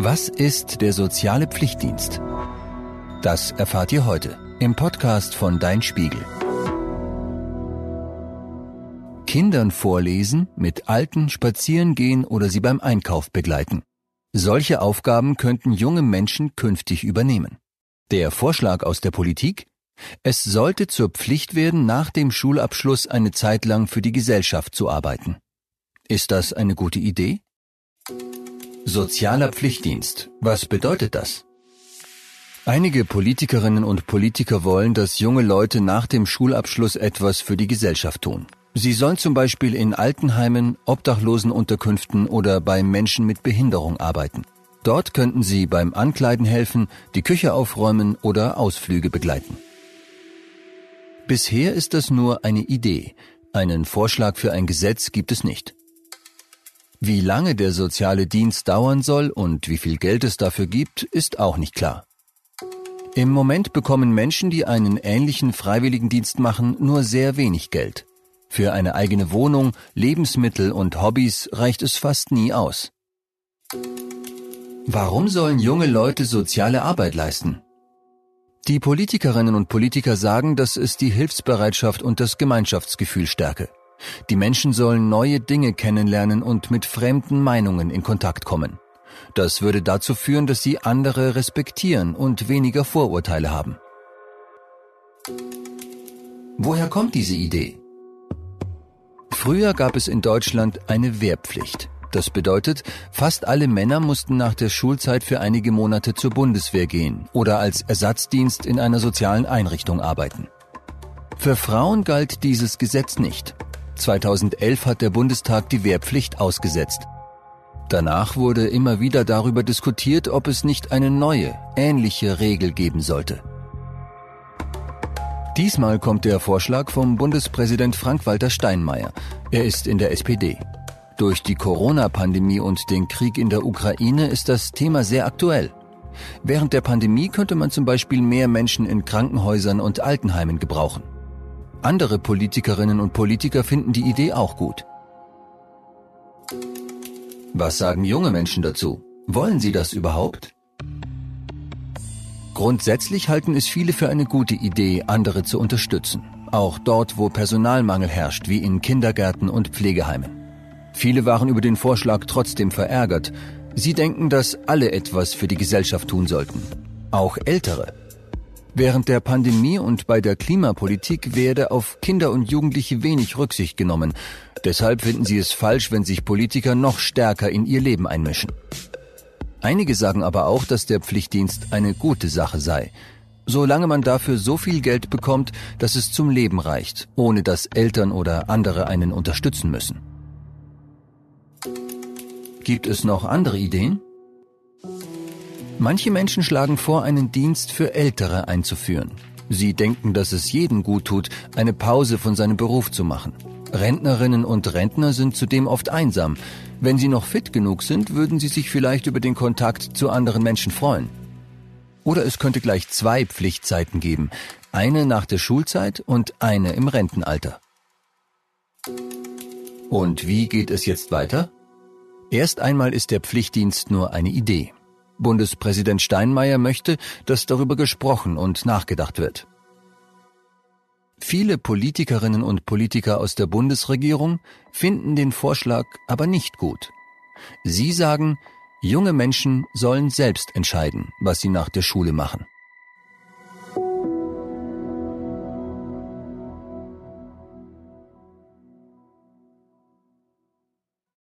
Was ist der soziale Pflichtdienst? Das erfahrt ihr heute im Podcast von Dein Spiegel. Kindern vorlesen, mit Alten spazieren gehen oder sie beim Einkauf begleiten. Solche Aufgaben könnten junge Menschen künftig übernehmen. Der Vorschlag aus der Politik? Es sollte zur Pflicht werden, nach dem Schulabschluss eine Zeit lang für die Gesellschaft zu arbeiten. Ist das eine gute Idee? Sozialer Pflichtdienst. Was bedeutet das? Einige Politikerinnen und Politiker wollen, dass junge Leute nach dem Schulabschluss etwas für die Gesellschaft tun. Sie sollen zum Beispiel in Altenheimen, Obdachlosenunterkünften oder bei Menschen mit Behinderung arbeiten. Dort könnten sie beim Ankleiden helfen, die Küche aufräumen oder Ausflüge begleiten. Bisher ist das nur eine Idee. Einen Vorschlag für ein Gesetz gibt es nicht. Wie lange der soziale Dienst dauern soll und wie viel Geld es dafür gibt, ist auch nicht klar. Im Moment bekommen Menschen, die einen ähnlichen Freiwilligendienst machen, nur sehr wenig Geld. Für eine eigene Wohnung, Lebensmittel und Hobbys reicht es fast nie aus. Warum sollen junge Leute soziale Arbeit leisten? Die Politikerinnen und Politiker sagen, dass es die Hilfsbereitschaft und das Gemeinschaftsgefühl stärke. Die Menschen sollen neue Dinge kennenlernen und mit fremden Meinungen in Kontakt kommen. Das würde dazu führen, dass sie andere respektieren und weniger Vorurteile haben. Woher kommt diese Idee? Früher gab es in Deutschland eine Wehrpflicht. Das bedeutet, fast alle Männer mussten nach der Schulzeit für einige Monate zur Bundeswehr gehen oder als Ersatzdienst in einer sozialen Einrichtung arbeiten. Für Frauen galt dieses Gesetz nicht. 2011 hat der Bundestag die Wehrpflicht ausgesetzt. Danach wurde immer wieder darüber diskutiert, ob es nicht eine neue, ähnliche Regel geben sollte. Diesmal kommt der Vorschlag vom Bundespräsident Frank-Walter Steinmeier. Er ist in der SPD. Durch die Corona-Pandemie und den Krieg in der Ukraine ist das Thema sehr aktuell. Während der Pandemie könnte man zum Beispiel mehr Menschen in Krankenhäusern und Altenheimen gebrauchen. Andere Politikerinnen und Politiker finden die Idee auch gut. Was sagen junge Menschen dazu? Wollen sie das überhaupt? Grundsätzlich halten es viele für eine gute Idee, andere zu unterstützen. Auch dort, wo Personalmangel herrscht, wie in Kindergärten und Pflegeheimen. Viele waren über den Vorschlag trotzdem verärgert. Sie denken, dass alle etwas für die Gesellschaft tun sollten. Auch Ältere. Während der Pandemie und bei der Klimapolitik werde auf Kinder und Jugendliche wenig Rücksicht genommen. Deshalb finden sie es falsch, wenn sich Politiker noch stärker in ihr Leben einmischen. Einige sagen aber auch, dass der Pflichtdienst eine gute Sache sei, solange man dafür so viel Geld bekommt, dass es zum Leben reicht, ohne dass Eltern oder andere einen unterstützen müssen. Gibt es noch andere Ideen? Manche Menschen schlagen vor, einen Dienst für Ältere einzuführen. Sie denken, dass es jedem gut tut, eine Pause von seinem Beruf zu machen. Rentnerinnen und Rentner sind zudem oft einsam. Wenn sie noch fit genug sind, würden sie sich vielleicht über den Kontakt zu anderen Menschen freuen. Oder es könnte gleich zwei Pflichtzeiten geben. Eine nach der Schulzeit und eine im Rentenalter. Und wie geht es jetzt weiter? Erst einmal ist der Pflichtdienst nur eine Idee. Bundespräsident Steinmeier möchte, dass darüber gesprochen und nachgedacht wird. Viele Politikerinnen und Politiker aus der Bundesregierung finden den Vorschlag aber nicht gut. Sie sagen, junge Menschen sollen selbst entscheiden, was sie nach der Schule machen.